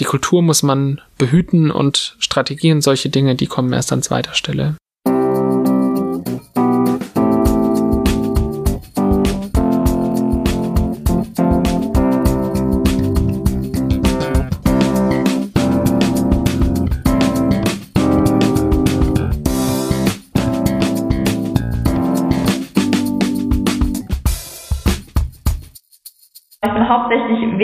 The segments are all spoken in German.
die Kultur muss man behüten und Strategien, solche Dinge, die kommen erst an zweiter Stelle.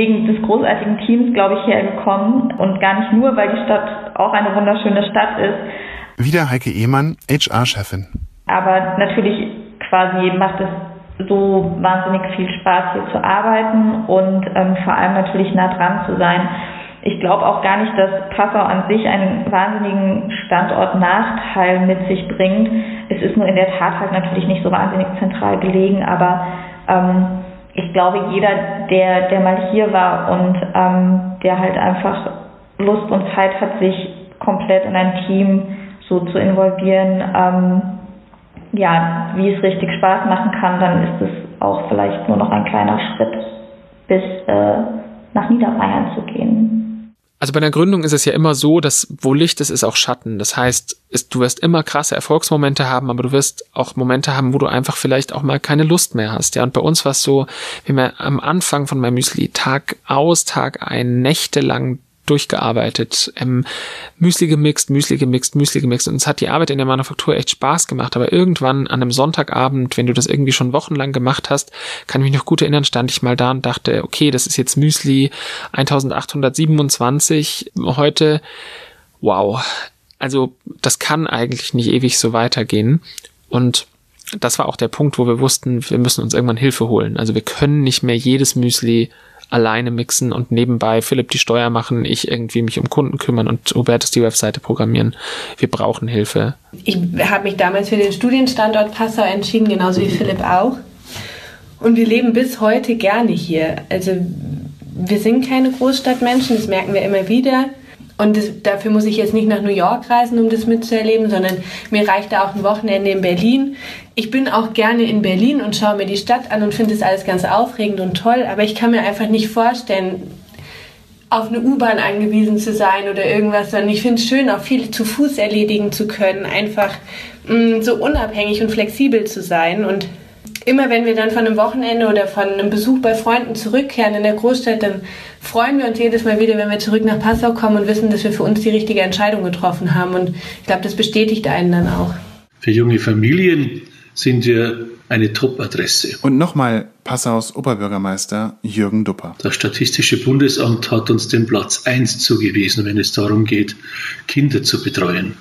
Wegen des großartigen Teams, glaube ich, hergekommen und gar nicht nur, weil die Stadt auch eine wunderschöne Stadt ist. Wieder Heike Ehmann, HR-Chefin. Aber natürlich quasi macht es so wahnsinnig viel Spaß, hier zu arbeiten und ähm, vor allem natürlich nah dran zu sein. Ich glaube auch gar nicht, dass Passau an sich einen wahnsinnigen Standortnachteil mit sich bringt. Es ist nur in der Tat halt natürlich nicht so wahnsinnig zentral gelegen, aber ähm, ich glaube, jeder, der, der mal hier war und ähm, der halt einfach Lust und Zeit hat, sich komplett in ein Team so zu involvieren, ähm, ja, wie es richtig Spaß machen kann, dann ist es auch vielleicht nur noch ein kleiner Schritt bis äh, nach Niederbayern zu gehen. Also bei der Gründung ist es ja immer so, dass wo Licht ist, ist auch Schatten. Das heißt, ist, du wirst immer krasse Erfolgsmomente haben, aber du wirst auch Momente haben, wo du einfach vielleicht auch mal keine Lust mehr hast. Ja, und bei uns war es so, wie wir am Anfang von meinem Müsli Tag aus, Tag ein, nächtelang durchgearbeitet, ähm, Müsli gemixt, Müsli gemixt, Müsli gemixt. Und es hat die Arbeit in der Manufaktur echt Spaß gemacht, aber irgendwann an einem Sonntagabend, wenn du das irgendwie schon wochenlang gemacht hast, kann ich mich noch gut erinnern, stand ich mal da und dachte, okay, das ist jetzt Müsli 1827 heute, wow, also das kann eigentlich nicht ewig so weitergehen. Und das war auch der Punkt, wo wir wussten, wir müssen uns irgendwann Hilfe holen. Also wir können nicht mehr jedes Müsli alleine mixen und nebenbei Philipp die Steuer machen, ich irgendwie mich um Kunden kümmern und Hubertus die Webseite programmieren. Wir brauchen Hilfe. Ich habe mich damals für den Studienstandort Passau entschieden, genauso wie Philipp auch. Und wir leben bis heute gerne hier. Also wir sind keine Großstadtmenschen, das merken wir immer wieder. Und das, dafür muss ich jetzt nicht nach New York reisen, um das mitzuerleben, sondern mir reicht da auch ein Wochenende in Berlin. Ich bin auch gerne in Berlin und schaue mir die Stadt an und finde das alles ganz aufregend und toll, aber ich kann mir einfach nicht vorstellen, auf eine U-Bahn angewiesen zu sein oder irgendwas, sondern ich finde es schön, auch viel zu Fuß erledigen zu können, einfach mh, mm, so unabhängig und flexibel zu sein und immer wenn wir dann von einem Wochenende oder von einem Besuch bei Freunden zurückkehren in der Großstadt, dann freuen wir uns jedes Mal wieder, wenn wir zurück nach Passau kommen und wissen, dass wir für uns die richtige Entscheidung getroffen haben. Und ich glaube, das bestätigt einen dann auch. Für junge Familien sind wir eine Top-Adresse. Und nochmal Passaus Oberbürgermeister Jürgen Dupper. Das Statistische Bundesamt hat uns den Platz 1 zugewiesen, wenn es darum geht, Kinder zu betreuen.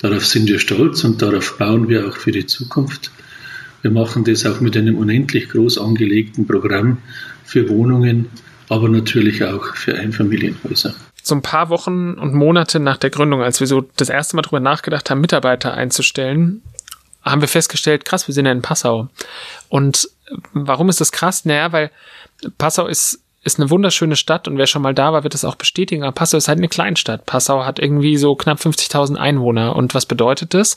Darauf sind wir stolz und darauf bauen wir auch für die Zukunft. Wir machen das auch mit einem unendlich groß angelegten Programm für Wohnungen, aber natürlich auch für Einfamilienhäuser. So ein paar Wochen und Monate nach der Gründung, als wir so das erste Mal darüber nachgedacht haben, Mitarbeiter einzustellen, haben wir festgestellt, krass, wir sind ja in Passau. Und warum ist das krass? Naja, weil Passau ist ist eine wunderschöne Stadt und wer schon mal da war, wird es auch bestätigen. Aber Passau ist halt eine Kleinstadt. Passau hat irgendwie so knapp 50.000 Einwohner. Und was bedeutet das?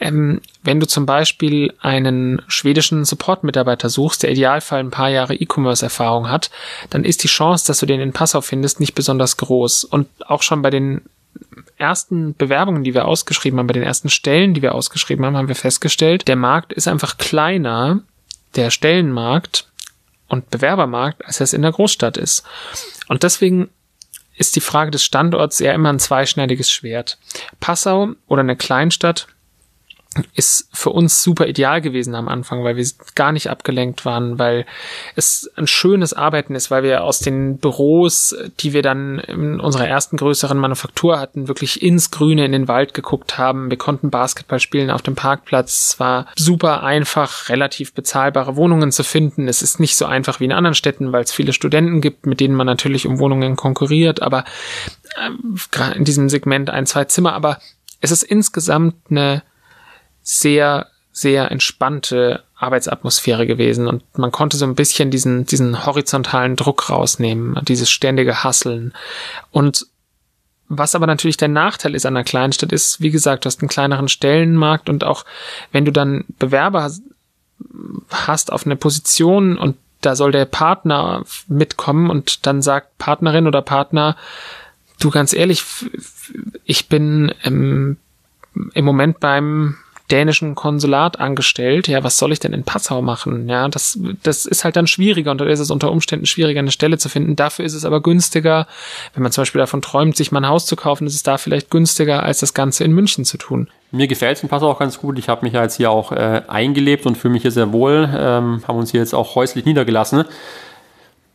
Ähm, wenn du zum Beispiel einen schwedischen Support-Mitarbeiter suchst, der Idealfall ein paar Jahre E-Commerce-Erfahrung hat, dann ist die Chance, dass du den in Passau findest, nicht besonders groß. Und auch schon bei den ersten Bewerbungen, die wir ausgeschrieben haben, bei den ersten Stellen, die wir ausgeschrieben haben, haben wir festgestellt, der Markt ist einfach kleiner, der Stellenmarkt, und Bewerbermarkt, als es in der Großstadt ist. Und deswegen ist die Frage des Standorts ja immer ein zweischneidiges Schwert. Passau oder eine Kleinstadt ist für uns super ideal gewesen am Anfang, weil wir gar nicht abgelenkt waren, weil es ein schönes Arbeiten ist, weil wir aus den Büros, die wir dann in unserer ersten größeren Manufaktur hatten, wirklich ins Grüne in den Wald geguckt haben. Wir konnten Basketball spielen auf dem Parkplatz. Es war super einfach, relativ bezahlbare Wohnungen zu finden. Es ist nicht so einfach wie in anderen Städten, weil es viele Studenten gibt, mit denen man natürlich um Wohnungen konkurriert, aber äh, in diesem Segment ein, zwei Zimmer, aber es ist insgesamt eine sehr, sehr entspannte Arbeitsatmosphäre gewesen und man konnte so ein bisschen diesen, diesen horizontalen Druck rausnehmen, dieses ständige Hasseln. Und was aber natürlich der Nachteil ist an einer Kleinstadt ist, wie gesagt, du hast einen kleineren Stellenmarkt und auch wenn du dann Bewerber hast auf eine Position und da soll der Partner mitkommen und dann sagt Partnerin oder Partner, Du ganz ehrlich, ich bin ähm, im Moment beim dänischen Konsulat angestellt. Ja, was soll ich denn in Passau machen? Ja, das, das ist halt dann schwieriger und da ist es unter Umständen schwieriger, eine Stelle zu finden. Dafür ist es aber günstiger, wenn man zum Beispiel davon träumt, sich mal ein Haus zu kaufen, ist es da vielleicht günstiger, als das Ganze in München zu tun. Mir gefällt es in Passau auch ganz gut. Ich habe mich ja jetzt hier auch äh, eingelebt und fühle mich hier sehr wohl. Ähm, haben uns hier jetzt auch häuslich niedergelassen.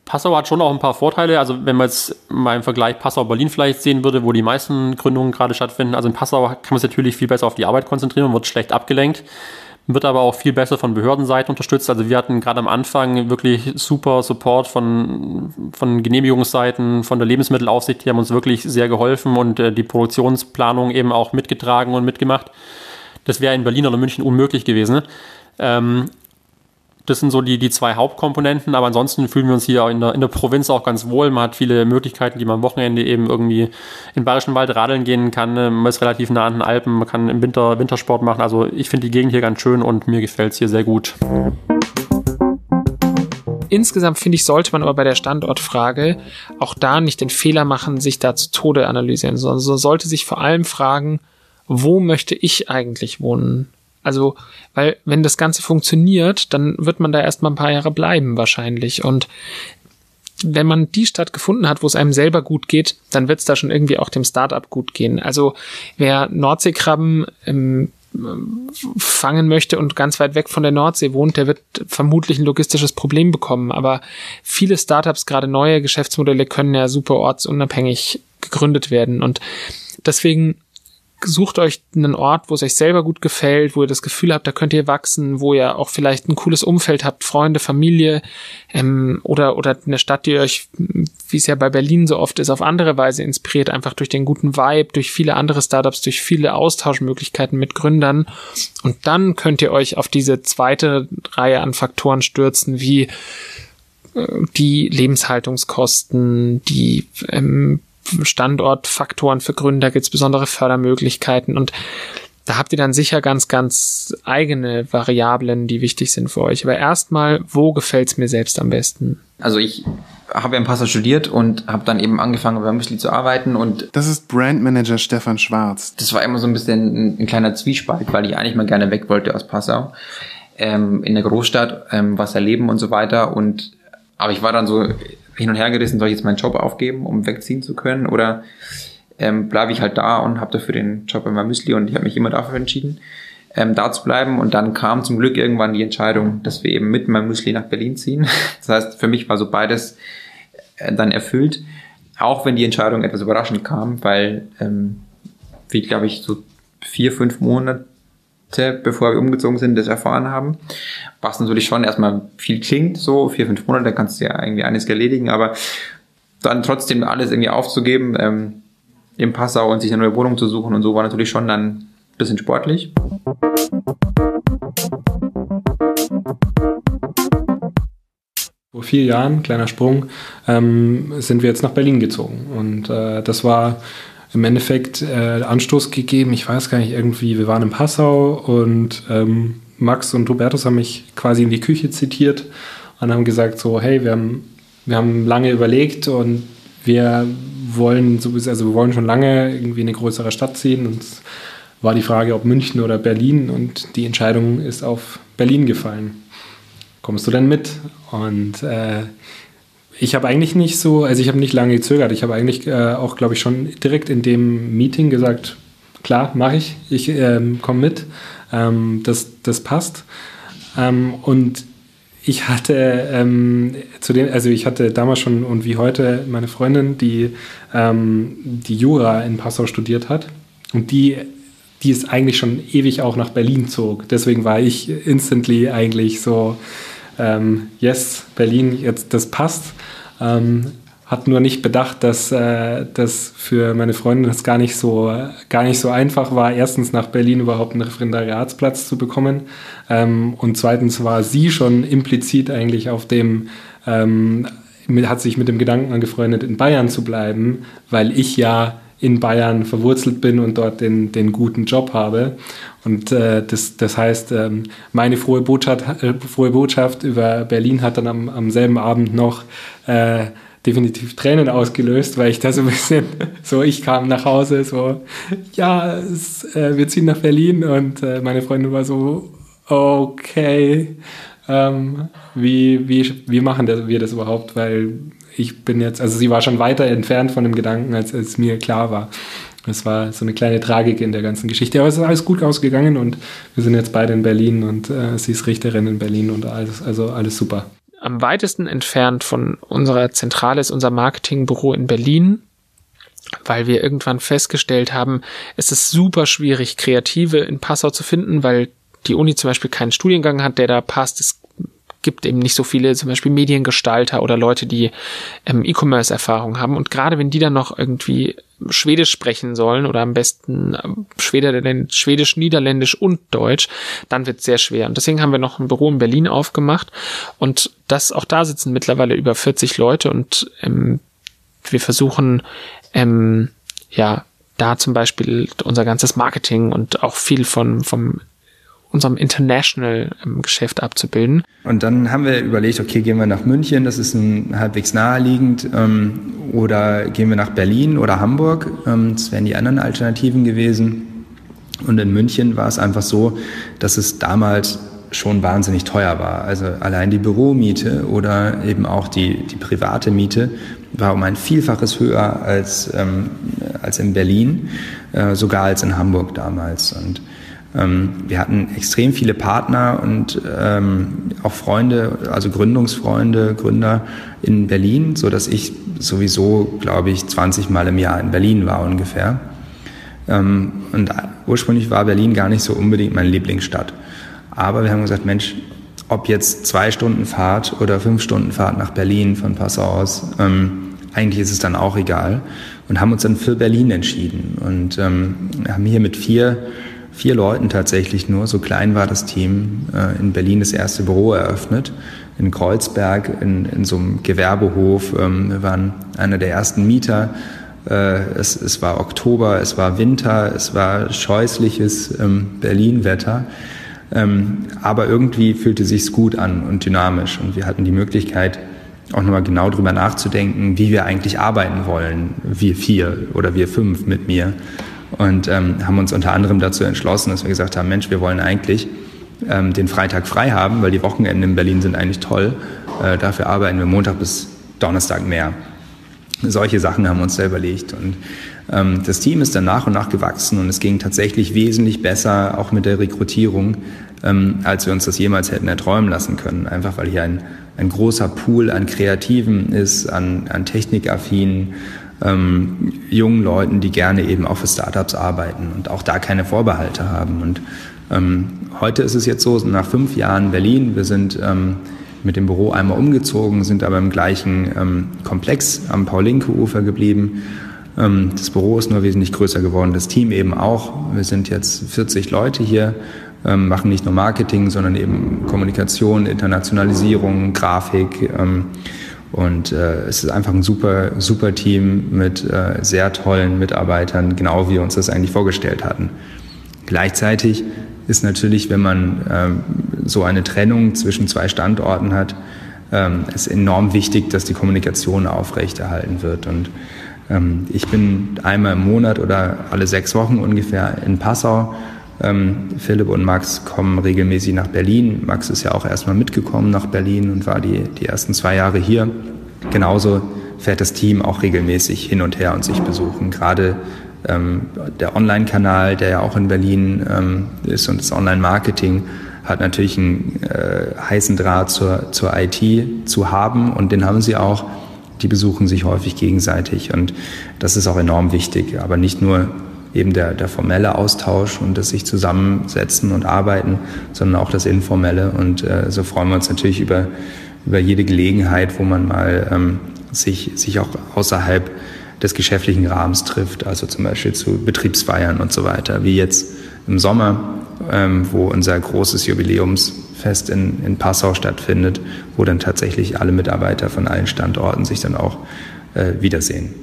Passau hat schon auch ein paar Vorteile. Also wenn man jetzt mal im Vergleich Passau-Berlin vielleicht sehen würde, wo die meisten Gründungen gerade stattfinden. Also in Passau kann man sich natürlich viel besser auf die Arbeit konzentrieren und wird schlecht abgelenkt. Wird aber auch viel besser von Behördenseite unterstützt. Also wir hatten gerade am Anfang wirklich super Support von, von Genehmigungsseiten, von der Lebensmittelaufsicht. Die haben uns wirklich sehr geholfen und äh, die Produktionsplanung eben auch mitgetragen und mitgemacht. Das wäre in Berlin oder München unmöglich gewesen. Ähm, das sind so die, die zwei Hauptkomponenten, aber ansonsten fühlen wir uns hier in der, in der Provinz auch ganz wohl. Man hat viele Möglichkeiten, die man am Wochenende eben irgendwie in Bayerischen Wald radeln gehen kann. Man ist relativ nah an den Alpen, man kann im Winter Wintersport machen. Also ich finde die Gegend hier ganz schön und mir gefällt es hier sehr gut. Insgesamt finde ich, sollte man aber bei der Standortfrage auch da nicht den Fehler machen, sich da zu Tode analysieren, sondern sollte sich vor allem fragen, wo möchte ich eigentlich wohnen? Also, weil wenn das Ganze funktioniert, dann wird man da erstmal ein paar Jahre bleiben wahrscheinlich. Und wenn man die Stadt gefunden hat, wo es einem selber gut geht, dann wird es da schon irgendwie auch dem Startup gut gehen. Also wer Nordseekrabben ähm, fangen möchte und ganz weit weg von der Nordsee wohnt, der wird vermutlich ein logistisches Problem bekommen. Aber viele Startups, gerade neue Geschäftsmodelle, können ja super ortsunabhängig gegründet werden. Und deswegen sucht euch einen Ort, wo es euch selber gut gefällt, wo ihr das Gefühl habt, da könnt ihr wachsen, wo ihr auch vielleicht ein cooles Umfeld habt, Freunde, Familie ähm, oder oder eine Stadt, die euch, wie es ja bei Berlin so oft ist, auf andere Weise inspiriert, einfach durch den guten Vibe, durch viele andere Startups, durch viele Austauschmöglichkeiten mit Gründern. Und dann könnt ihr euch auf diese zweite Reihe an Faktoren stürzen, wie äh, die Lebenshaltungskosten, die ähm, Standortfaktoren für Gründer, gibt es besondere Fördermöglichkeiten und da habt ihr dann sicher ganz, ganz eigene Variablen, die wichtig sind für euch. Aber erstmal, wo gefällt's mir selbst am besten? Also ich habe ja in Passau studiert und habe dann eben angefangen bei Müsli zu arbeiten und das ist Brandmanager Stefan Schwarz. Das war immer so ein bisschen ein, ein kleiner Zwiespalt, weil ich eigentlich mal gerne weg wollte aus Passau ähm, in der Großstadt, ähm, was erleben und so weiter und aber ich war dann so hin und her gerissen, soll ich jetzt meinen Job aufgeben, um wegziehen zu können oder ähm, bleibe ich halt da und habe dafür den Job meinem Müsli und ich habe mich immer dafür entschieden, ähm, da zu bleiben und dann kam zum Glück irgendwann die Entscheidung, dass wir eben mit meinem Müsli nach Berlin ziehen. Das heißt, für mich war so beides äh, dann erfüllt, auch wenn die Entscheidung etwas überraschend kam, weil ähm, wie glaube ich so vier, fünf Monate bevor wir umgezogen sind, das erfahren haben. Was natürlich schon erstmal viel klingt, so vier, fünf Monate, kannst du ja irgendwie eines erledigen, aber dann trotzdem alles irgendwie aufzugeben, ähm, im Passau und sich eine neue Wohnung zu suchen und so war natürlich schon dann ein bisschen sportlich. Vor vier Jahren, kleiner Sprung, ähm, sind wir jetzt nach Berlin gezogen. Und äh, das war im Endeffekt äh, Anstoß gegeben. Ich weiß gar nicht, irgendwie, wir waren in Passau und ähm, Max und Robertus haben mich quasi in die Küche zitiert und haben gesagt so, hey, wir haben, wir haben lange überlegt und wir wollen also wir wollen schon lange irgendwie in eine größere Stadt ziehen und es war die Frage, ob München oder Berlin und die Entscheidung ist auf Berlin gefallen. Kommst du denn mit? Und äh, ich habe eigentlich nicht so, also ich habe nicht lange gezögert. Ich habe eigentlich äh, auch, glaube ich, schon direkt in dem Meeting gesagt, klar, mache ich, ich ähm, komme mit, ähm, das, das passt. Ähm, und ich hatte ähm, zu den, also ich hatte damals schon und wie heute meine Freundin, die ähm, die Jura in Passau studiert hat und die die es eigentlich schon ewig auch nach Berlin zog. Deswegen war ich instantly eigentlich so ähm, yes, Berlin, jetzt das passt. Ähm, hat nur nicht bedacht, dass äh, das für meine Freundin das gar nicht so gar nicht so einfach war. Erstens nach Berlin überhaupt einen Referendariatsplatz zu bekommen ähm, und zweitens war sie schon implizit eigentlich auf dem ähm, hat sich mit dem Gedanken angefreundet, in Bayern zu bleiben, weil ich ja in Bayern verwurzelt bin und dort den, den guten Job habe. Und äh, das, das heißt, ähm, meine frohe Botschaft, äh, frohe Botschaft über Berlin hat dann am, am selben Abend noch äh, definitiv Tränen ausgelöst, weil ich da so ein bisschen, so ich kam nach Hause, so, ja, es, äh, wir ziehen nach Berlin und äh, meine Freundin war so, okay, ähm, wie, wie, wie machen wir das überhaupt, weil ich bin jetzt, also sie war schon weiter entfernt von dem Gedanken, als, als mir klar war. Das war so eine kleine Tragik in der ganzen Geschichte. Aber es ist alles gut ausgegangen und wir sind jetzt beide in Berlin und äh, sie ist Richterin in Berlin und alles, also alles super. Am weitesten entfernt von unserer Zentrale ist unser Marketingbüro in Berlin, weil wir irgendwann festgestellt haben, es ist super schwierig, Kreative in Passau zu finden, weil die Uni zum Beispiel keinen Studiengang hat, der da passt. Es gibt eben nicht so viele, zum Beispiel Mediengestalter oder Leute, die ähm, E-Commerce-Erfahrung haben. Und gerade wenn die dann noch irgendwie Schwedisch sprechen sollen oder am besten ähm, Schwedisch, Niederländisch und Deutsch, dann wird es sehr schwer. Und deswegen haben wir noch ein Büro in Berlin aufgemacht und das auch da sitzen mittlerweile über 40 Leute und ähm, wir versuchen ähm, ja da zum Beispiel unser ganzes Marketing und auch viel von vom unserem International-Geschäft abzubilden. Und dann haben wir überlegt, okay, gehen wir nach München, das ist ein, halbwegs naheliegend, ähm, oder gehen wir nach Berlin oder Hamburg, ähm, das wären die anderen Alternativen gewesen. Und in München war es einfach so, dass es damals schon wahnsinnig teuer war. Also allein die Büromiete oder eben auch die, die private Miete war um ein Vielfaches höher als, ähm, als in Berlin, äh, sogar als in Hamburg damals. Und ähm, wir hatten extrem viele Partner und ähm, auch Freunde, also Gründungsfreunde, Gründer in Berlin, so dass ich sowieso, glaube ich, 20 Mal im Jahr in Berlin war ungefähr. Ähm, und ursprünglich war Berlin gar nicht so unbedingt meine Lieblingsstadt. Aber wir haben gesagt, Mensch, ob jetzt zwei Stunden Fahrt oder fünf Stunden Fahrt nach Berlin von Passau aus, ähm, eigentlich ist es dann auch egal. Und haben uns dann für Berlin entschieden und ähm, haben hier mit vier vier Leuten tatsächlich nur, so klein war das Team, äh, in Berlin das erste Büro eröffnet, in Kreuzberg, in, in so einem Gewerbehof. Ähm, wir waren einer der ersten Mieter. Äh, es, es war Oktober, es war Winter, es war scheußliches ähm, Berlin-Wetter. Ähm, aber irgendwie fühlte sich's gut an und dynamisch. Und wir hatten die Möglichkeit, auch nochmal genau drüber nachzudenken, wie wir eigentlich arbeiten wollen, wir vier oder wir fünf mit mir und ähm, haben uns unter anderem dazu entschlossen, dass wir gesagt haben, Mensch, wir wollen eigentlich ähm, den Freitag frei haben, weil die Wochenenden in Berlin sind eigentlich toll. Äh, dafür arbeiten wir Montag bis Donnerstag mehr. Solche Sachen haben wir uns da überlegt. Und ähm, das Team ist dann nach und nach gewachsen und es ging tatsächlich wesentlich besser, auch mit der Rekrutierung, ähm, als wir uns das jemals hätten erträumen lassen können. Einfach weil hier ein, ein großer Pool an Kreativen ist, an, an Technikaffinen, ähm, jungen Leuten, die gerne eben auch für Startups arbeiten und auch da keine Vorbehalte haben. Und ähm, heute ist es jetzt so, nach fünf Jahren Berlin, wir sind ähm, mit dem Büro einmal umgezogen, sind aber im gleichen ähm, Komplex am Paul-Linke-Ufer geblieben. Ähm, das Büro ist nur wesentlich größer geworden, das Team eben auch. Wir sind jetzt 40 Leute hier, ähm, machen nicht nur Marketing, sondern eben Kommunikation, Internationalisierung, Grafik. Ähm, und äh, es ist einfach ein super, super Team mit äh, sehr tollen Mitarbeitern, genau wie wir uns das eigentlich vorgestellt hatten. Gleichzeitig ist natürlich, wenn man ähm, so eine Trennung zwischen zwei Standorten hat, ähm, ist enorm wichtig, dass die Kommunikation aufrechterhalten wird. Und ähm, ich bin einmal im Monat oder alle sechs Wochen ungefähr in Passau. Ähm, Philipp und Max kommen regelmäßig nach Berlin. Max ist ja auch erstmal mitgekommen nach Berlin und war die, die ersten zwei Jahre hier. Genauso fährt das Team auch regelmäßig hin und her und sich besuchen. Gerade ähm, der Online-Kanal, der ja auch in Berlin ähm, ist und das Online-Marketing hat natürlich einen äh, heißen Draht zur, zur IT zu haben und den haben sie auch. Die besuchen sich häufig gegenseitig und das ist auch enorm wichtig. Aber nicht nur eben der, der formelle Austausch und das sich zusammensetzen und arbeiten, sondern auch das informelle. Und äh, so freuen wir uns natürlich über, über jede Gelegenheit, wo man mal ähm, sich, sich auch außerhalb des geschäftlichen Rahmens trifft, also zum Beispiel zu Betriebsfeiern und so weiter, wie jetzt im Sommer, ähm, wo unser großes Jubiläumsfest in, in Passau stattfindet, wo dann tatsächlich alle Mitarbeiter von allen Standorten sich dann auch äh, wiedersehen.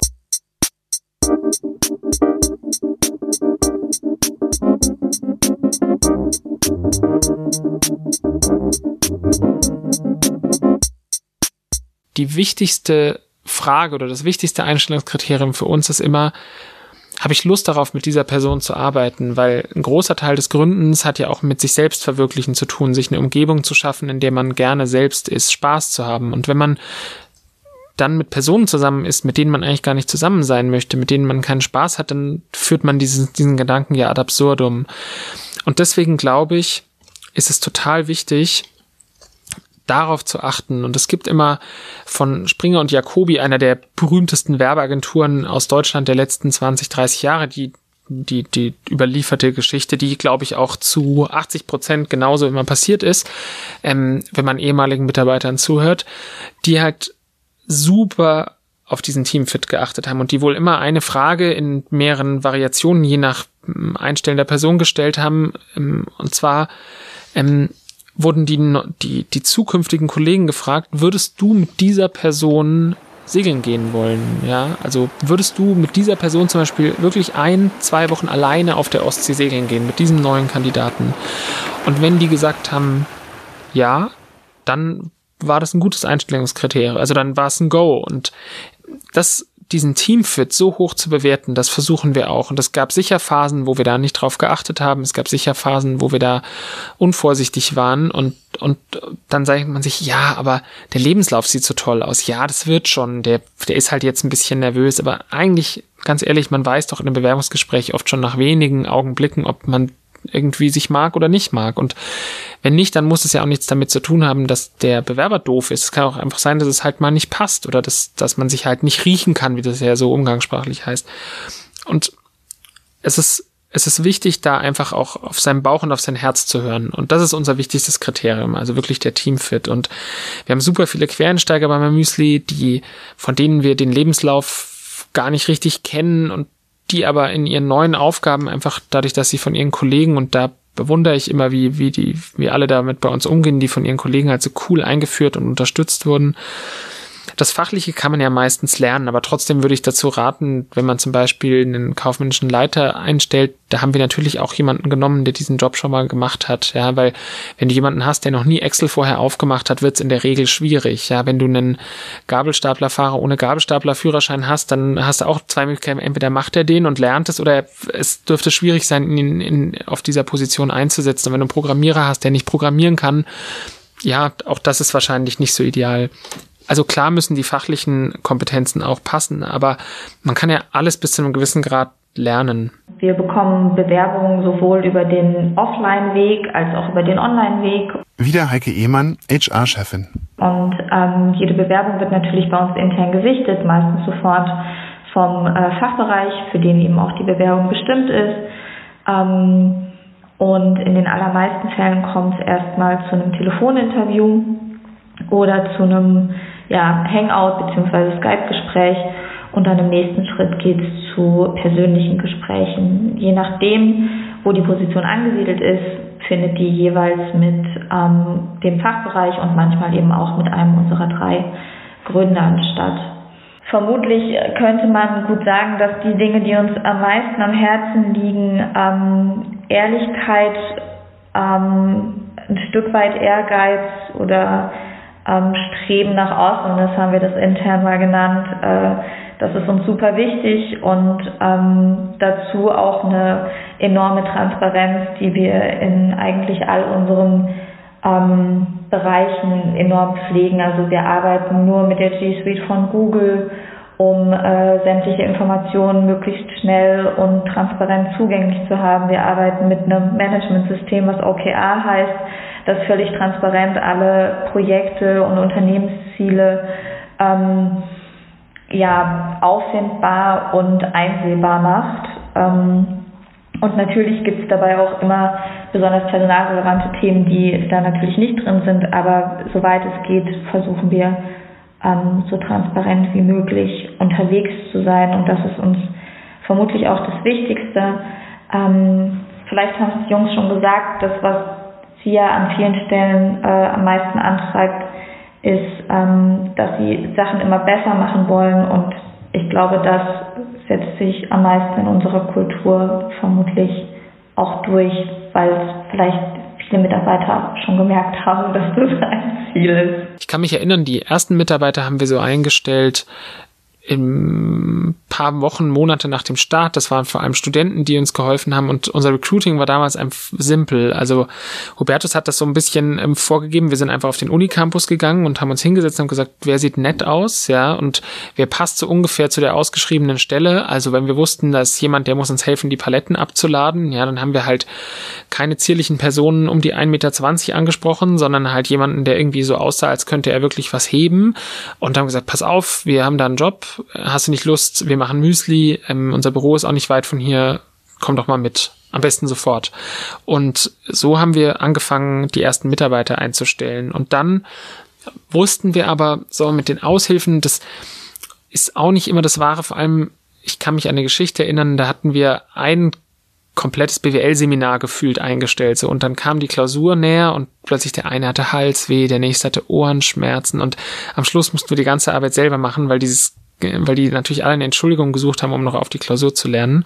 Die wichtigste Frage oder das wichtigste Einstellungskriterium für uns ist immer, habe ich Lust darauf, mit dieser Person zu arbeiten, weil ein großer Teil des Gründens hat ja auch mit sich selbst verwirklichen zu tun, sich eine Umgebung zu schaffen, in der man gerne selbst ist, Spaß zu haben. Und wenn man dann mit Personen zusammen ist, mit denen man eigentlich gar nicht zusammen sein möchte, mit denen man keinen Spaß hat, dann führt man diesen, diesen Gedanken ja ad absurdum. Und deswegen glaube ich, ist es total wichtig, darauf zu achten. Und es gibt immer von Springer und Jacobi, einer der berühmtesten Werbeagenturen aus Deutschland der letzten 20, 30 Jahre, die die, die überlieferte Geschichte, die, glaube ich, auch zu 80 Prozent genauso immer passiert ist, ähm, wenn man ehemaligen Mitarbeitern zuhört, die halt super auf diesen Teamfit geachtet haben und die wohl immer eine Frage in mehreren Variationen je nach ähm, Einstellen der Person gestellt haben, ähm, und zwar, ähm, wurden die, die, die zukünftigen Kollegen gefragt, würdest du mit dieser Person segeln gehen wollen? Ja, also würdest du mit dieser Person zum Beispiel wirklich ein, zwei Wochen alleine auf der Ostsee segeln gehen, mit diesem neuen Kandidaten? Und wenn die gesagt haben, ja, dann war das ein gutes Einstellungskriterium. Also dann war es ein Go. Und das diesen Teamfit so hoch zu bewerten, das versuchen wir auch. Und es gab sicher Phasen, wo wir da nicht drauf geachtet haben. Es gab sicher Phasen, wo wir da unvorsichtig waren. Und, und dann sagt man sich, ja, aber der Lebenslauf sieht so toll aus. Ja, das wird schon. Der, der ist halt jetzt ein bisschen nervös. Aber eigentlich, ganz ehrlich, man weiß doch in einem Bewerbungsgespräch oft schon nach wenigen Augenblicken, ob man irgendwie sich mag oder nicht mag. Und wenn nicht, dann muss es ja auch nichts damit zu tun haben, dass der Bewerber doof ist. Es kann auch einfach sein, dass es halt mal nicht passt oder dass, dass man sich halt nicht riechen kann, wie das ja so umgangssprachlich heißt. Und es ist, es ist wichtig, da einfach auch auf seinen Bauch und auf sein Herz zu hören. Und das ist unser wichtigstes Kriterium, also wirklich der Teamfit. Und wir haben super viele Quereinsteiger bei Müsli, die, von denen wir den Lebenslauf gar nicht richtig kennen und die aber in ihren neuen Aufgaben einfach dadurch, dass sie von ihren Kollegen und da bewundere ich immer, wie, wie die, wie alle damit bei uns umgehen, die von ihren Kollegen halt so cool eingeführt und unterstützt wurden, das Fachliche kann man ja meistens lernen, aber trotzdem würde ich dazu raten, wenn man zum Beispiel einen kaufmännischen Leiter einstellt, da haben wir natürlich auch jemanden genommen, der diesen Job schon mal gemacht hat, ja, weil wenn du jemanden hast, der noch nie Excel vorher aufgemacht hat, wird es in der Regel schwierig, ja, wenn du einen Gabelstaplerfahrer ohne Gabelstaplerführerschein hast, dann hast du auch zwei Möglichkeiten, entweder macht er den und lernt es oder es dürfte schwierig sein, ihn in, auf dieser Position einzusetzen. Und wenn du einen Programmierer hast, der nicht programmieren kann, ja, auch das ist wahrscheinlich nicht so ideal also klar müssen die fachlichen Kompetenzen auch passen, aber man kann ja alles bis zu einem gewissen Grad lernen. Wir bekommen Bewerbungen sowohl über den Offline-Weg als auch über den Online-Weg. Wieder Heike Ehmann, HR-Chefin. Und ähm, jede Bewerbung wird natürlich bei uns intern gesichtet, meistens sofort vom äh, Fachbereich, für den eben auch die Bewerbung bestimmt ist. Ähm, und in den allermeisten Fällen kommt es erstmal zu einem Telefoninterview oder zu einem ja, Hangout bzw. Skype-Gespräch und dann im nächsten Schritt geht es zu persönlichen Gesprächen. Je nachdem, wo die Position angesiedelt ist, findet die jeweils mit ähm, dem Fachbereich und manchmal eben auch mit einem unserer drei Gründern statt. Vermutlich könnte man gut sagen, dass die Dinge, die uns am meisten am Herzen liegen, ähm, Ehrlichkeit, ähm, ein Stück weit Ehrgeiz oder ähm, Streben nach außen, das haben wir das intern mal genannt, äh, das ist uns super wichtig und ähm, dazu auch eine enorme Transparenz, die wir in eigentlich all unseren ähm, Bereichen enorm pflegen. Also wir arbeiten nur mit der G Suite von Google, um äh, sämtliche Informationen möglichst schnell und transparent zugänglich zu haben. Wir arbeiten mit einem Managementsystem, was OKR heißt das völlig transparent alle Projekte und Unternehmensziele ähm, ja, auffindbar und einsehbar macht. Ähm, und natürlich gibt es dabei auch immer besonders personalrelevante Themen, die da natürlich nicht drin sind, aber soweit es geht, versuchen wir ähm, so transparent wie möglich unterwegs zu sein und das ist uns vermutlich auch das Wichtigste. Ähm, vielleicht haben es die Jungs schon gesagt, das, was sie ja an vielen Stellen äh, am meisten antreibt, ist, ähm, dass sie Sachen immer besser machen wollen und ich glaube, das setzt sich am meisten in unserer Kultur vermutlich auch durch, weil es vielleicht viele Mitarbeiter schon gemerkt haben, dass das ein Ziel ist. Ich kann mich erinnern, die ersten Mitarbeiter haben wir so eingestellt, im paar Wochen, Monate nach dem Start. Das waren vor allem Studenten, die uns geholfen haben und unser Recruiting war damals einfach simpel. Also Hubertus hat das so ein bisschen ähm, vorgegeben. Wir sind einfach auf den Unicampus gegangen und haben uns hingesetzt und gesagt, wer sieht nett aus, ja, und wer passt so ungefähr zu der ausgeschriebenen Stelle. Also wenn wir wussten, dass jemand, der muss uns helfen, die Paletten abzuladen, ja, dann haben wir halt keine zierlichen Personen um die 1,20 Meter angesprochen, sondern halt jemanden, der irgendwie so aussah, als könnte er wirklich was heben und haben gesagt, pass auf, wir haben da einen Job, hast du nicht Lust, wir machen Müsli, ähm, unser Büro ist auch nicht weit von hier, komm doch mal mit. Am besten sofort. Und so haben wir angefangen, die ersten Mitarbeiter einzustellen. Und dann wussten wir aber, so mit den Aushilfen, das ist auch nicht immer das Wahre. Vor allem, ich kann mich an eine Geschichte erinnern, da hatten wir ein komplettes BWL-Seminar gefühlt eingestellt. So, und dann kam die Klausur näher und plötzlich der eine hatte Halsweh, der nächste hatte Ohrenschmerzen und am Schluss mussten wir die ganze Arbeit selber machen, weil dieses weil die natürlich alle eine Entschuldigung gesucht haben, um noch auf die Klausur zu lernen.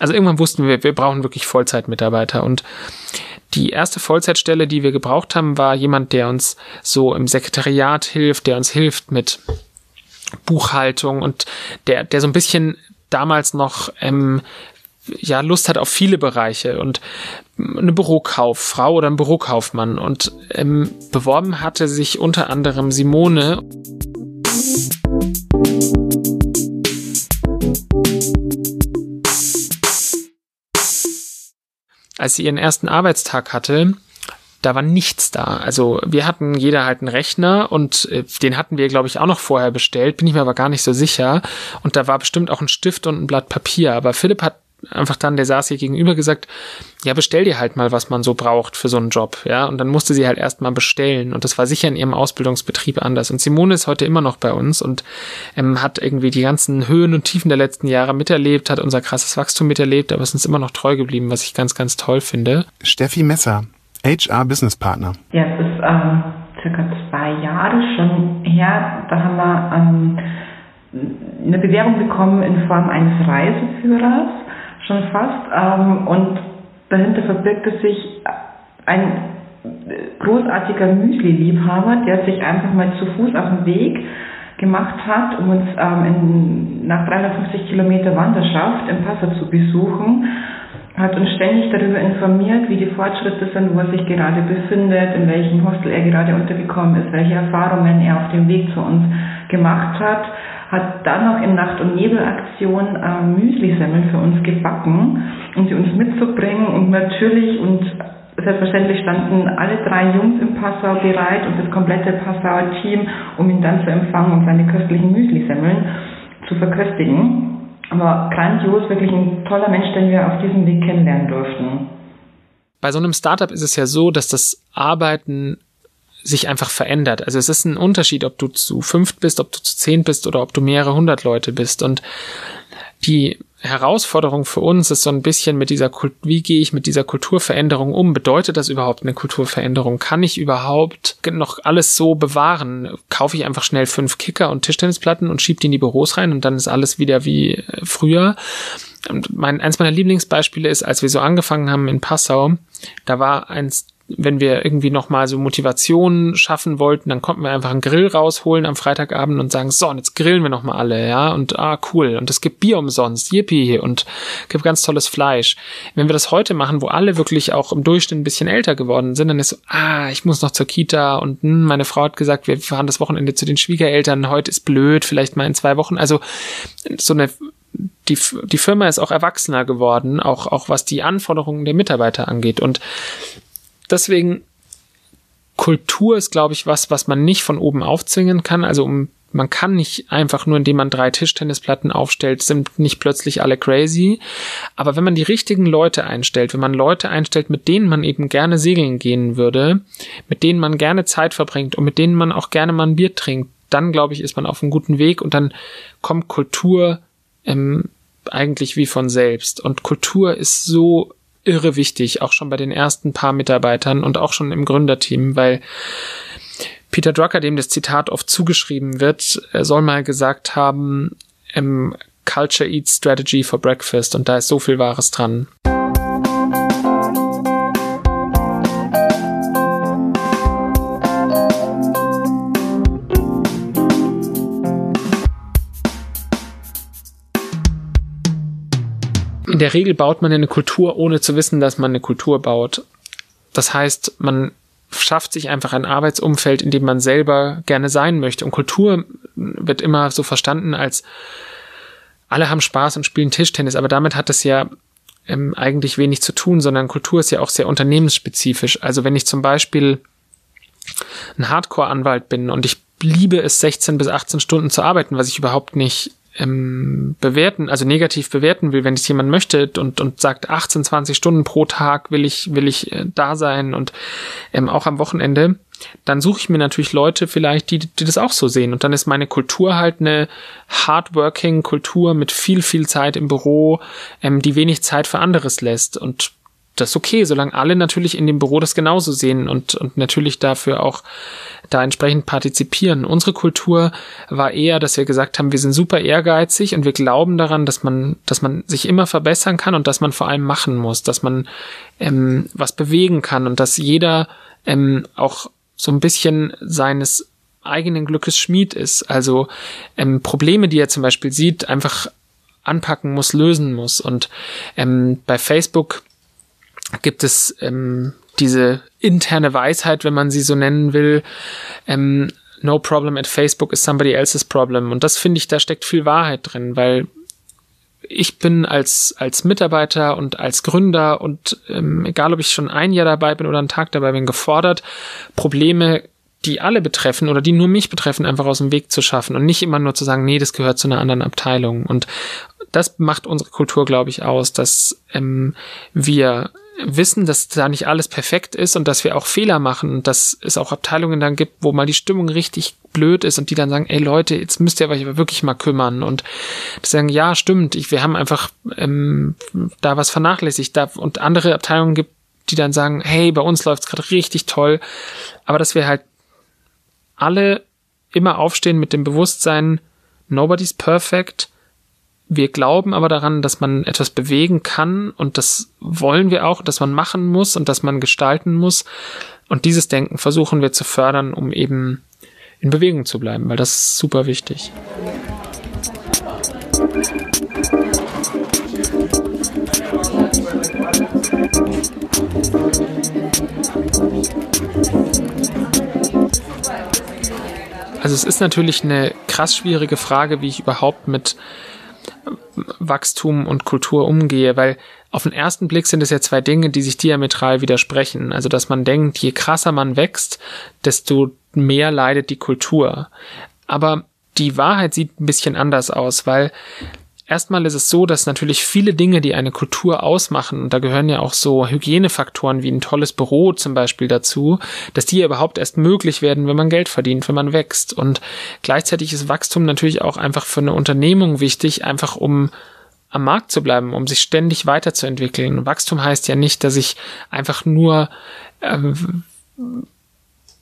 Also irgendwann wussten wir, wir brauchen wirklich Vollzeitmitarbeiter und die erste Vollzeitstelle, die wir gebraucht haben, war jemand, der uns so im Sekretariat hilft, der uns hilft mit Buchhaltung und der, der so ein bisschen damals noch ähm, ja Lust hat auf viele Bereiche und eine Bürokauffrau oder ein Bürokaufmann und ähm, beworben hatte sich unter anderem Simone. Als sie ihren ersten Arbeitstag hatte, da war nichts da. Also wir hatten jeder halt einen Rechner und äh, den hatten wir, glaube ich, auch noch vorher bestellt, bin ich mir aber gar nicht so sicher. Und da war bestimmt auch ein Stift und ein Blatt Papier. Aber Philipp hat einfach dann, der saß hier gegenüber, gesagt, ja, bestell dir halt mal, was man so braucht für so einen Job, ja. Und dann musste sie halt erst mal bestellen. Und das war sicher in ihrem Ausbildungsbetrieb anders. Und Simone ist heute immer noch bei uns und ähm, hat irgendwie die ganzen Höhen und Tiefen der letzten Jahre miterlebt, hat unser krasses Wachstum miterlebt, aber ist uns immer noch treu geblieben, was ich ganz, ganz toll finde. Steffi Messer, HR Business Partner. Ja, es ist ähm, circa zwei Jahre schon her. Da haben wir ähm, eine Bewerbung bekommen in Form eines Reiseführers schon fast. Ähm, und dahinter verbirgte sich ein großartiger Müsli-Liebhaber, der sich einfach mal zu Fuß auf den Weg gemacht hat, um uns ähm, in, nach 350 Kilometer Wanderschaft im Passau zu besuchen, hat uns ständig darüber informiert, wie die Fortschritte sind, wo er sich gerade befindet, in welchem Hostel er gerade untergekommen ist, welche Erfahrungen er auf dem Weg zu uns gemacht hat hat dann noch in Nacht- und Nebelaktion äh, Müslisemmeln für uns gebacken, um sie uns mitzubringen. Und natürlich und selbstverständlich standen alle drei Jungs im Passau bereit und das komplette Passauer Team, um ihn dann zu empfangen und seine köstlichen Müslisemmeln zu verköstigen. Aber grandios, wirklich ein toller Mensch, den wir auf diesem Weg kennenlernen durften. Bei so einem Startup ist es ja so, dass das Arbeiten sich einfach verändert. Also es ist ein Unterschied, ob du zu fünft bist, ob du zu zehn bist oder ob du mehrere hundert Leute bist. Und die Herausforderung für uns ist so ein bisschen mit dieser Kult wie gehe ich mit dieser Kulturveränderung um? Bedeutet das überhaupt eine Kulturveränderung? Kann ich überhaupt noch alles so bewahren? Kaufe ich einfach schnell fünf Kicker und Tischtennisplatten und schiebe die in die Büros rein und dann ist alles wieder wie äh, früher? Und mein, eins meiner Lieblingsbeispiele ist, als wir so angefangen haben in Passau, da war eins wenn wir irgendwie nochmal so Motivation schaffen wollten, dann konnten wir einfach einen Grill rausholen am Freitagabend und sagen, so, und jetzt grillen wir nochmal alle, ja, und ah, cool, und es gibt Bier umsonst, yippie, und gibt ganz tolles Fleisch. Wenn wir das heute machen, wo alle wirklich auch im Durchschnitt ein bisschen älter geworden sind, dann ist so, ah, ich muss noch zur Kita und hm, meine Frau hat gesagt, wir fahren das Wochenende zu den Schwiegereltern, heute ist blöd, vielleicht mal in zwei Wochen, also so eine die, die Firma ist auch erwachsener geworden, auch, auch was die Anforderungen der Mitarbeiter angeht. Und deswegen Kultur ist, glaube ich, was, was man nicht von oben aufzwingen kann. Also um, man kann nicht einfach nur, indem man drei Tischtennisplatten aufstellt, sind nicht plötzlich alle crazy. Aber wenn man die richtigen Leute einstellt, wenn man Leute einstellt, mit denen man eben gerne segeln gehen würde, mit denen man gerne Zeit verbringt und mit denen man auch gerne mal ein Bier trinkt, dann glaube ich, ist man auf einem guten Weg und dann kommt Kultur ähm, eigentlich wie von selbst. Und Kultur ist so irre wichtig, auch schon bei den ersten paar Mitarbeitern und auch schon im Gründerteam, weil Peter Drucker, dem das Zitat oft zugeschrieben wird, soll mal gesagt haben, ähm, Culture eats strategy for breakfast und da ist so viel Wahres dran. In der Regel baut man eine Kultur, ohne zu wissen, dass man eine Kultur baut. Das heißt, man schafft sich einfach ein Arbeitsumfeld, in dem man selber gerne sein möchte. Und Kultur wird immer so verstanden als alle haben Spaß und spielen Tischtennis, aber damit hat es ja ähm, eigentlich wenig zu tun, sondern Kultur ist ja auch sehr unternehmensspezifisch. Also wenn ich zum Beispiel ein Hardcore-Anwalt bin und ich liebe es, 16 bis 18 Stunden zu arbeiten, was ich überhaupt nicht ähm, bewerten, also negativ bewerten will, wenn es jemand möchte und, und sagt 18, 20 Stunden pro Tag will ich, will ich äh, da sein und ähm, auch am Wochenende, dann suche ich mir natürlich Leute vielleicht, die, die das auch so sehen. Und dann ist meine Kultur halt eine hardworking Kultur mit viel, viel Zeit im Büro, ähm, die wenig Zeit für anderes lässt. Und das ist okay, solange alle natürlich in dem Büro das genauso sehen und, und natürlich dafür auch da entsprechend partizipieren. Unsere Kultur war eher, dass wir gesagt haben, wir sind super ehrgeizig und wir glauben daran, dass man, dass man sich immer verbessern kann und dass man vor allem machen muss, dass man ähm, was bewegen kann und dass jeder ähm, auch so ein bisschen seines eigenen Glückes Schmied ist. Also ähm, Probleme, die er zum Beispiel sieht, einfach anpacken muss, lösen muss. Und ähm, bei Facebook gibt es ähm, diese interne Weisheit, wenn man sie so nennen will. Ähm, no problem at Facebook is somebody else's problem. Und das finde ich, da steckt viel Wahrheit drin, weil ich bin als, als Mitarbeiter und als Gründer und ähm, egal ob ich schon ein Jahr dabei bin oder einen Tag dabei bin, gefordert, Probleme, die alle betreffen oder die nur mich betreffen, einfach aus dem Weg zu schaffen und nicht immer nur zu sagen, nee, das gehört zu einer anderen Abteilung. Und das macht unsere Kultur, glaube ich, aus, dass ähm, wir wissen, dass da nicht alles perfekt ist und dass wir auch Fehler machen und dass es auch Abteilungen dann gibt, wo mal die Stimmung richtig blöd ist und die dann sagen, ey Leute, jetzt müsst ihr euch aber wirklich mal kümmern und die sagen, ja, stimmt, ich, wir haben einfach ähm, da was vernachlässigt. Da, und andere Abteilungen gibt, die dann sagen, hey, bei uns läuft's gerade richtig toll, aber dass wir halt alle immer aufstehen mit dem Bewusstsein, nobody's perfect, wir glauben aber daran, dass man etwas bewegen kann und das wollen wir auch, dass man machen muss und dass man gestalten muss. Und dieses Denken versuchen wir zu fördern, um eben in Bewegung zu bleiben, weil das ist super wichtig. Also es ist natürlich eine krass schwierige Frage, wie ich überhaupt mit Wachstum und Kultur umgehe, weil auf den ersten Blick sind es ja zwei Dinge, die sich diametral widersprechen. Also, dass man denkt, je krasser man wächst, desto mehr leidet die Kultur. Aber die Wahrheit sieht ein bisschen anders aus, weil Erstmal ist es so, dass natürlich viele Dinge, die eine Kultur ausmachen, und da gehören ja auch so Hygienefaktoren wie ein tolles Büro zum Beispiel dazu, dass die ja überhaupt erst möglich werden, wenn man Geld verdient, wenn man wächst. Und gleichzeitig ist Wachstum natürlich auch einfach für eine Unternehmung wichtig, einfach um am Markt zu bleiben, um sich ständig weiterzuentwickeln. Wachstum heißt ja nicht, dass ich einfach nur ähm,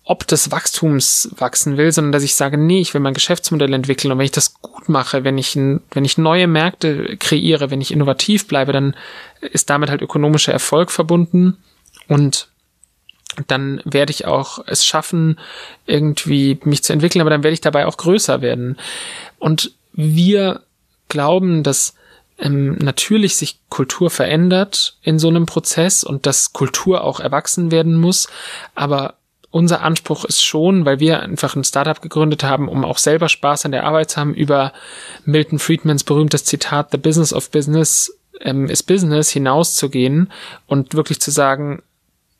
ob des Wachstums wachsen will, sondern dass ich sage, nee, ich will mein Geschäftsmodell entwickeln. Und wenn ich das gut mache, wenn ich, wenn ich neue Märkte kreiere, wenn ich innovativ bleibe, dann ist damit halt ökonomischer Erfolg verbunden. Und dann werde ich auch es schaffen, irgendwie mich zu entwickeln, aber dann werde ich dabei auch größer werden. Und wir glauben, dass ähm, natürlich sich Kultur verändert in so einem Prozess und dass Kultur auch erwachsen werden muss, aber unser Anspruch ist schon, weil wir einfach ein Startup gegründet haben, um auch selber Spaß an der Arbeit zu haben, über Milton Friedmans berühmtes Zitat The Business of Business ähm, is Business hinauszugehen und wirklich zu sagen,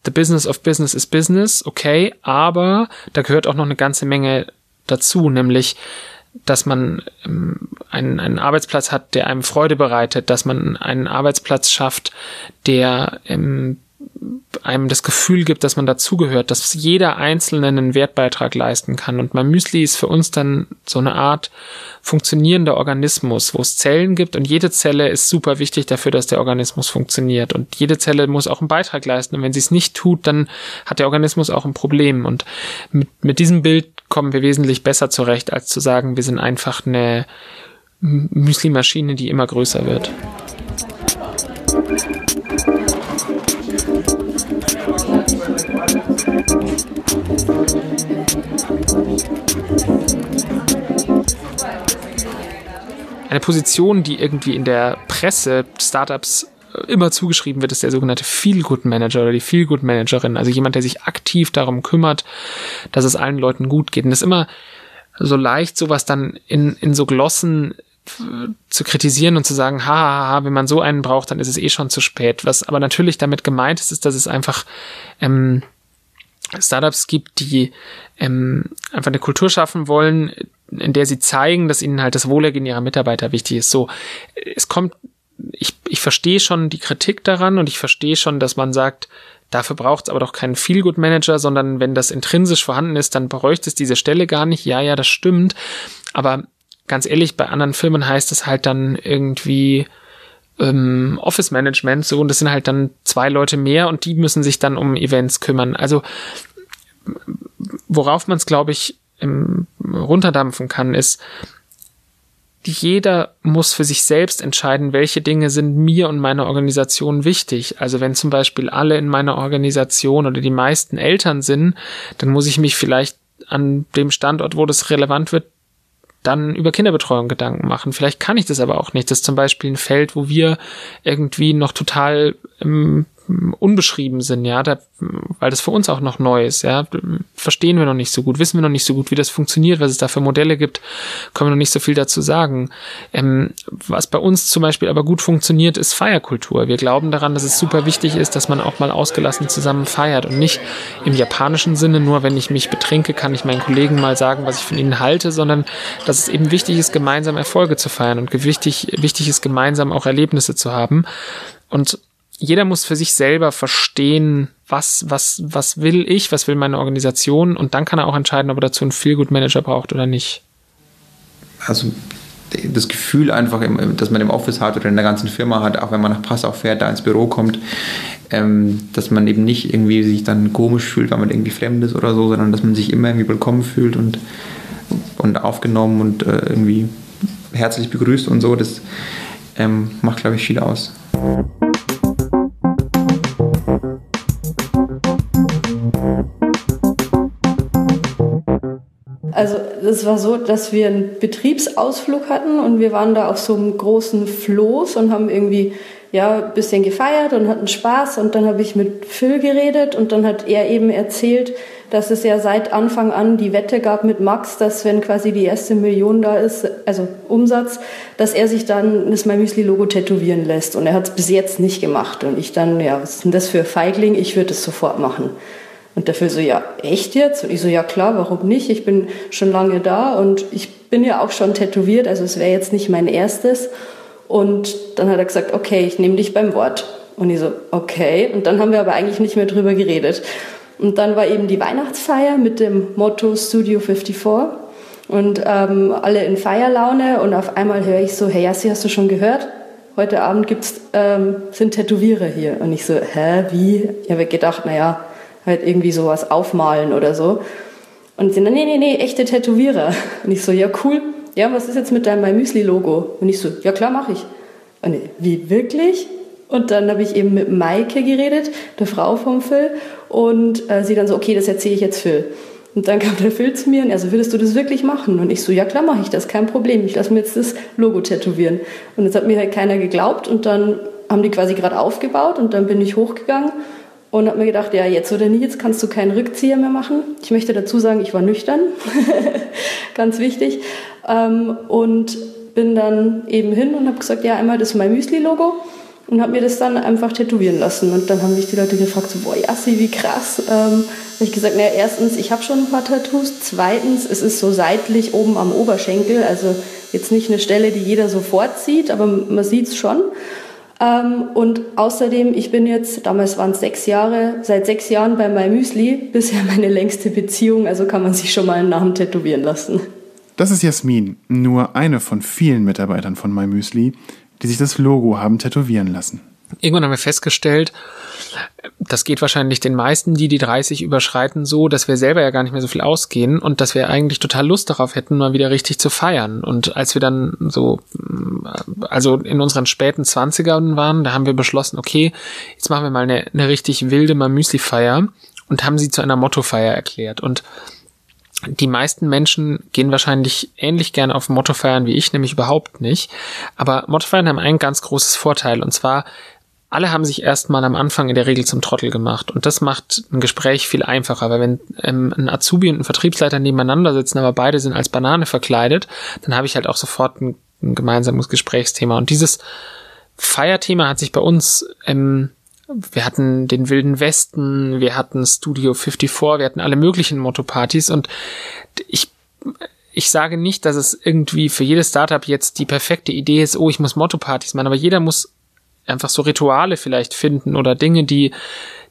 The Business of Business is Business, okay, aber da gehört auch noch eine ganze Menge dazu, nämlich dass man ähm, einen, einen Arbeitsplatz hat, der einem Freude bereitet, dass man einen Arbeitsplatz schafft, der ähm, einem das Gefühl gibt, dass man dazugehört, dass jeder Einzelne einen Wertbeitrag leisten kann. Und mein Müsli ist für uns dann so eine Art funktionierender Organismus, wo es Zellen gibt und jede Zelle ist super wichtig dafür, dass der Organismus funktioniert. Und jede Zelle muss auch einen Beitrag leisten. Und wenn sie es nicht tut, dann hat der Organismus auch ein Problem. Und mit, mit diesem Bild kommen wir wesentlich besser zurecht, als zu sagen, wir sind einfach eine Müsli-Maschine, die immer größer wird. Eine Position, die irgendwie in der Presse Startups immer zugeschrieben wird, ist der sogenannte Feel-Good Manager oder die Feel-Good Managerin. Also jemand, der sich aktiv darum kümmert, dass es allen Leuten gut geht. Und das ist immer so leicht, sowas dann in, in so Glossen zu kritisieren und zu sagen, ha, ha, ha, wenn man so einen braucht, dann ist es eh schon zu spät. Was aber natürlich damit gemeint ist, ist, dass es einfach ähm, Startups gibt, die ähm, einfach eine Kultur schaffen wollen, in der sie zeigen, dass ihnen halt das Wohlergehen ihrer Mitarbeiter wichtig ist. So, es kommt, ich, ich verstehe schon die Kritik daran und ich verstehe schon, dass man sagt, dafür braucht es aber doch keinen Feelgood-Manager, sondern wenn das intrinsisch vorhanden ist, dann bräuchte es diese Stelle gar nicht. Ja, ja, das stimmt. Aber ganz ehrlich, bei anderen Firmen heißt es halt dann irgendwie ähm, Office Management so und das sind halt dann zwei Leute mehr und die müssen sich dann um Events kümmern. Also worauf man es, glaube ich, im, runterdampfen kann, ist, jeder muss für sich selbst entscheiden, welche Dinge sind mir und meiner Organisation wichtig. Also wenn zum Beispiel alle in meiner Organisation oder die meisten Eltern sind, dann muss ich mich vielleicht an dem Standort, wo das relevant wird, dann über Kinderbetreuung Gedanken machen. Vielleicht kann ich das aber auch nicht. Das ist zum Beispiel ein Feld, wo wir irgendwie noch total ähm, unbeschrieben sind, ja, da, weil das für uns auch noch neu ist, ja, verstehen wir noch nicht so gut, wissen wir noch nicht so gut, wie das funktioniert, was es da für Modelle gibt, können wir noch nicht so viel dazu sagen. Ähm, was bei uns zum Beispiel aber gut funktioniert, ist Feierkultur. Wir glauben daran, dass es super wichtig ist, dass man auch mal ausgelassen zusammen feiert und nicht im japanischen Sinne, nur wenn ich mich betrinke, kann ich meinen Kollegen mal sagen, was ich von ihnen halte, sondern dass es eben wichtig ist, gemeinsam Erfolge zu feiern und wichtig, wichtig ist, gemeinsam auch Erlebnisse zu haben. Und jeder muss für sich selber verstehen, was, was, was will ich, was will meine Organisation und dann kann er auch entscheiden, ob er dazu einen Feel-Good-Manager braucht oder nicht. Also das Gefühl einfach, dass man im Office hat oder in der ganzen Firma hat, auch wenn man nach Passau fährt, da ins Büro kommt, ähm, dass man eben nicht irgendwie sich dann komisch fühlt, weil man irgendwie fremd ist oder so, sondern dass man sich immer irgendwie willkommen fühlt und, und aufgenommen und äh, irgendwie herzlich begrüßt und so. Das ähm, macht, glaube ich, viel aus. Also es war so, dass wir einen Betriebsausflug hatten und wir waren da auf so einem großen Floß und haben irgendwie ja ein bisschen gefeiert und hatten Spaß und dann habe ich mit Phil geredet und dann hat er eben erzählt, dass es ja seit Anfang an die Wette gab mit Max, dass wenn quasi die erste Million da ist, also Umsatz, dass er sich dann das My Müsli Logo tätowieren lässt und er hat es bis jetzt nicht gemacht und ich dann ja, was ist denn das für Feigling? Ich würde es sofort machen. Und dafür so, ja, echt jetzt? Und ich so, ja klar, warum nicht? Ich bin schon lange da und ich bin ja auch schon tätowiert, also es wäre jetzt nicht mein erstes. Und dann hat er gesagt, okay, ich nehme dich beim Wort. Und ich so, okay. Und dann haben wir aber eigentlich nicht mehr drüber geredet. Und dann war eben die Weihnachtsfeier mit dem Motto Studio 54 und ähm, alle in Feierlaune und auf einmal höre ich so, hey Jassi, hast du schon gehört? Heute Abend gibt's, ähm, sind Tätowierer hier. Und ich so, hä, wie? Ich habe gedacht, naja, halt irgendwie sowas aufmalen oder so. Und sie, nee, nee, nee, echte Tätowierer. Und ich so, ja, cool. Ja, was ist jetzt mit deinem My Müsli-Logo? Und ich so, ja klar, mache ich. Und ich, wie, wirklich? Und dann habe ich eben mit Maike geredet, der Frau vom Phil. Und äh, sie dann so, okay, das erzähle ich jetzt Phil. Und dann kam der Phil zu mir und er so, würdest du das wirklich machen? Und ich so, ja klar mache ich das, kein Problem. Ich lasse mir jetzt das Logo tätowieren. Und jetzt hat mir halt keiner geglaubt und dann haben die quasi gerade aufgebaut und dann bin ich hochgegangen und habe mir gedacht, ja, jetzt oder nie, jetzt kannst du keinen Rückzieher mehr machen. Ich möchte dazu sagen, ich war nüchtern, ganz wichtig. Ähm, und bin dann eben hin und habe gesagt, ja, einmal das mein Müsli-Logo und habe mir das dann einfach tätowieren lassen. Und dann haben mich die Leute gefragt, so, boah, Jassi, wie krass. Ähm, habe ich gesagt, naja, erstens, ich habe schon ein paar Tattoos. Zweitens, es ist so seitlich oben am Oberschenkel, also jetzt nicht eine Stelle, die jeder sofort sieht, aber man sieht es schon. Ähm, und außerdem, ich bin jetzt, damals waren es sechs Jahre, seit sechs Jahren bei My Müsli, bisher meine längste Beziehung, also kann man sich schon mal einen Namen tätowieren lassen. Das ist Jasmin, nur eine von vielen Mitarbeitern von My Müsli, die sich das Logo haben tätowieren lassen. Irgendwann haben wir festgestellt, das geht wahrscheinlich den meisten, die die 30 überschreiten, so, dass wir selber ja gar nicht mehr so viel ausgehen und dass wir eigentlich total Lust darauf hätten, mal wieder richtig zu feiern. Und als wir dann so, also in unseren späten Zwanzigern waren, da haben wir beschlossen, okay, jetzt machen wir mal eine, eine richtig wilde Mamüsli-Feier und haben sie zu einer Motto-Feier erklärt. Und die meisten Menschen gehen wahrscheinlich ähnlich gerne auf Motto feiern wie ich, nämlich überhaupt nicht. Aber Mottofeiern haben ein ganz großes Vorteil und zwar alle haben sich erstmal am Anfang in der Regel zum Trottel gemacht. Und das macht ein Gespräch viel einfacher, weil wenn ähm, ein Azubi und ein Vertriebsleiter nebeneinander sitzen, aber beide sind als Banane verkleidet, dann habe ich halt auch sofort ein, ein gemeinsames Gesprächsthema. Und dieses Feierthema hat sich bei uns, ähm, wir hatten den Wilden Westen, wir hatten Studio 54, wir hatten alle möglichen Motto-Partys und ich ich sage nicht, dass es irgendwie für jedes Startup jetzt die perfekte Idee ist, oh, ich muss Motto-Partys machen, aber jeder muss einfach so Rituale vielleicht finden oder Dinge, die,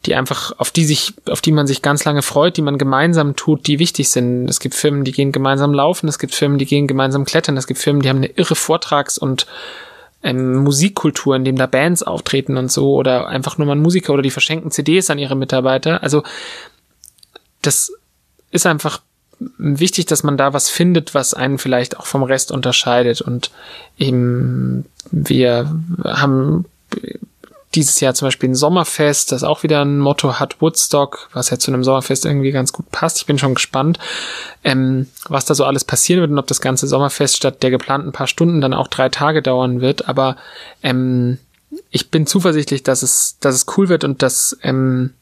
die einfach, auf die sich, auf die man sich ganz lange freut, die man gemeinsam tut, die wichtig sind. Es gibt Firmen, die gehen gemeinsam laufen, es gibt Firmen, die gehen gemeinsam klettern, es gibt Firmen, die haben eine irre Vortrags- und ähm, Musikkultur, in dem da Bands auftreten und so, oder einfach nur mal Musiker oder die verschenken CDs an ihre Mitarbeiter. Also das ist einfach wichtig, dass man da was findet, was einen vielleicht auch vom Rest unterscheidet. Und eben wir haben dieses Jahr zum Beispiel ein Sommerfest, das auch wieder ein Motto hat, Woodstock, was ja zu einem Sommerfest irgendwie ganz gut passt. Ich bin schon gespannt, ähm, was da so alles passieren wird und ob das ganze Sommerfest statt der geplanten paar Stunden dann auch drei Tage dauern wird. Aber ähm, ich bin zuversichtlich, dass es, dass es cool wird und dass ähm,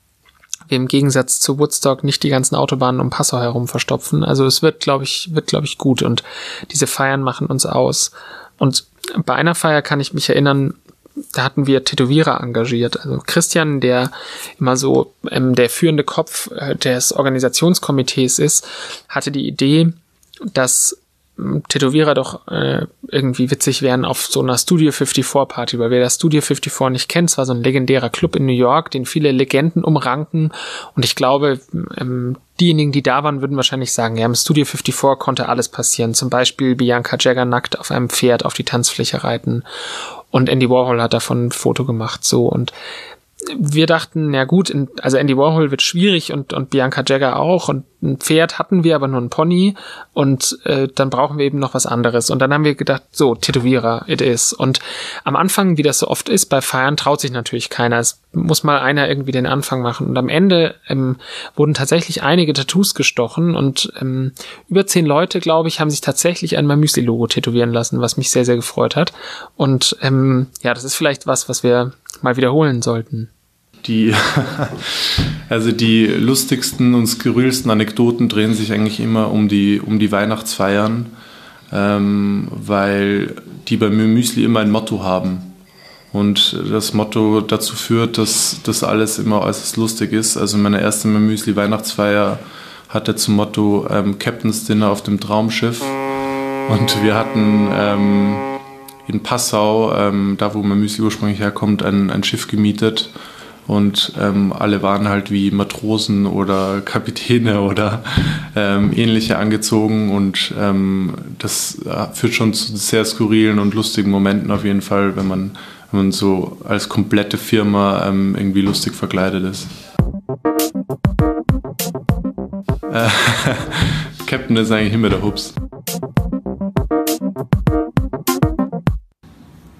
wir im Gegensatz zu Woodstock nicht die ganzen Autobahnen um Passau herum verstopfen. Also es wird, glaube ich, wird, glaube ich, gut und diese Feiern machen uns aus. Und bei einer Feier kann ich mich erinnern, da hatten wir Tätowierer engagiert. Also Christian, der immer so ähm, der führende Kopf äh, des Organisationskomitees ist, hatte die Idee, dass ähm, Tätowierer doch äh, irgendwie witzig wären auf so einer Studio 54 Party, weil wer das Studio 54 nicht kennt, es war so ein legendärer Club in New York, den viele Legenden umranken und ich glaube, ähm, diejenigen, die da waren, würden wahrscheinlich sagen, ja, im Studio 54 konnte alles passieren. Zum Beispiel Bianca Jagger nackt auf einem Pferd auf die Tanzfläche reiten und Andy Warhol hat davon ein Foto gemacht, so. Und wir dachten, ja gut, also Andy Warhol wird schwierig und, und Bianca Jagger auch und ein Pferd hatten wir, aber nur ein Pony und äh, dann brauchen wir eben noch was anderes. Und dann haben wir gedacht, so, Tätowierer, it is. Und am Anfang, wie das so oft ist, bei Feiern traut sich natürlich keiner. Es muss mal einer irgendwie den Anfang machen. Und am Ende ähm, wurden tatsächlich einige Tattoos gestochen und ähm, über zehn Leute, glaube ich, haben sich tatsächlich ein Mamüsli-Logo tätowieren lassen, was mich sehr, sehr gefreut hat. Und ähm, ja, das ist vielleicht was, was wir mal wiederholen sollten. Die, also die lustigsten und skurrilsten Anekdoten drehen sich eigentlich immer um die, um die Weihnachtsfeiern, ähm, weil die bei Müsli immer ein Motto haben. Und das Motto dazu führt, dass das alles immer äußerst lustig ist. Also meine erste Müsli Weihnachtsfeier hatte zum Motto ähm, Captain's Dinner auf dem Traumschiff. Und wir hatten ähm, in Passau, ähm, da wo mein Müsli ursprünglich herkommt, ein, ein Schiff gemietet und ähm, alle waren halt wie Matrosen oder Kapitäne oder ähm, ähnliche angezogen und ähm, das äh, führt schon zu sehr skurrilen und lustigen Momenten auf jeden Fall, wenn man, wenn man so als komplette Firma ähm, irgendwie lustig verkleidet ist. Äh, Captain ist eigentlich immer der Hubs.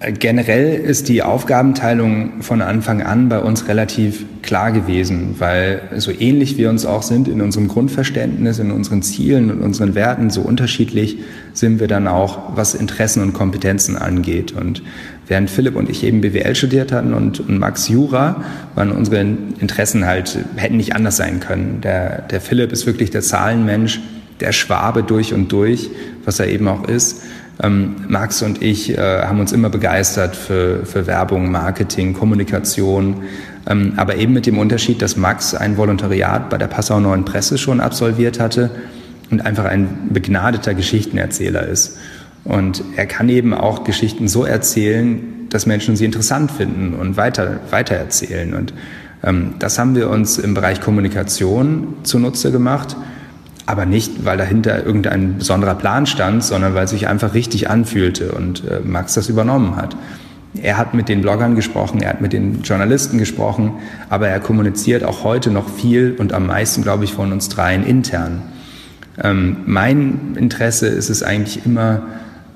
Generell ist die Aufgabenteilung von Anfang an bei uns relativ klar gewesen, weil so ähnlich wir uns auch sind in unserem Grundverständnis, in unseren Zielen und unseren Werten, so unterschiedlich sind wir dann auch, was Interessen und Kompetenzen angeht. Und während Philipp und ich eben BWL studiert hatten und, und Max Jura, waren unsere Interessen halt, hätten nicht anders sein können. Der, der Philipp ist wirklich der Zahlenmensch, der Schwabe durch und durch, was er eben auch ist. Ähm, Max und ich äh, haben uns immer begeistert für, für Werbung, Marketing, Kommunikation, ähm, aber eben mit dem Unterschied, dass Max ein Volontariat bei der Passau Neuen Presse schon absolviert hatte und einfach ein begnadeter Geschichtenerzähler ist. Und er kann eben auch Geschichten so erzählen, dass Menschen sie interessant finden und weiter, weitererzählen. Und ähm, das haben wir uns im Bereich Kommunikation zunutze gemacht aber nicht, weil dahinter irgendein besonderer Plan stand, sondern weil es sich einfach richtig anfühlte und äh, Max das übernommen hat. Er hat mit den Bloggern gesprochen, er hat mit den Journalisten gesprochen, aber er kommuniziert auch heute noch viel und am meisten, glaube ich, von uns dreien intern. Ähm, mein Interesse ist es eigentlich immer,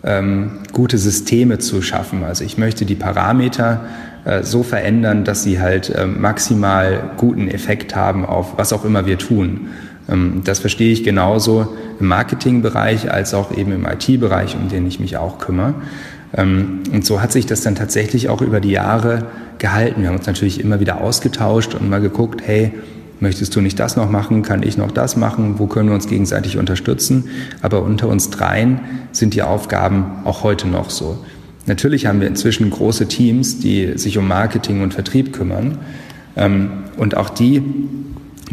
ähm, gute Systeme zu schaffen. Also ich möchte die Parameter äh, so verändern, dass sie halt äh, maximal guten Effekt haben auf was auch immer wir tun. Ähm, das verstehe ich genauso im Marketingbereich als auch eben im IT-Bereich, um den ich mich auch kümmere. Ähm, und so hat sich das dann tatsächlich auch über die Jahre gehalten. Wir haben uns natürlich immer wieder ausgetauscht und mal geguckt, hey, möchtest du nicht das noch machen, kann ich noch das machen, wo können wir uns gegenseitig unterstützen. Aber unter uns dreien sind die Aufgaben auch heute noch so. Natürlich haben wir inzwischen große Teams, die sich um Marketing und Vertrieb kümmern. Ähm, und auch die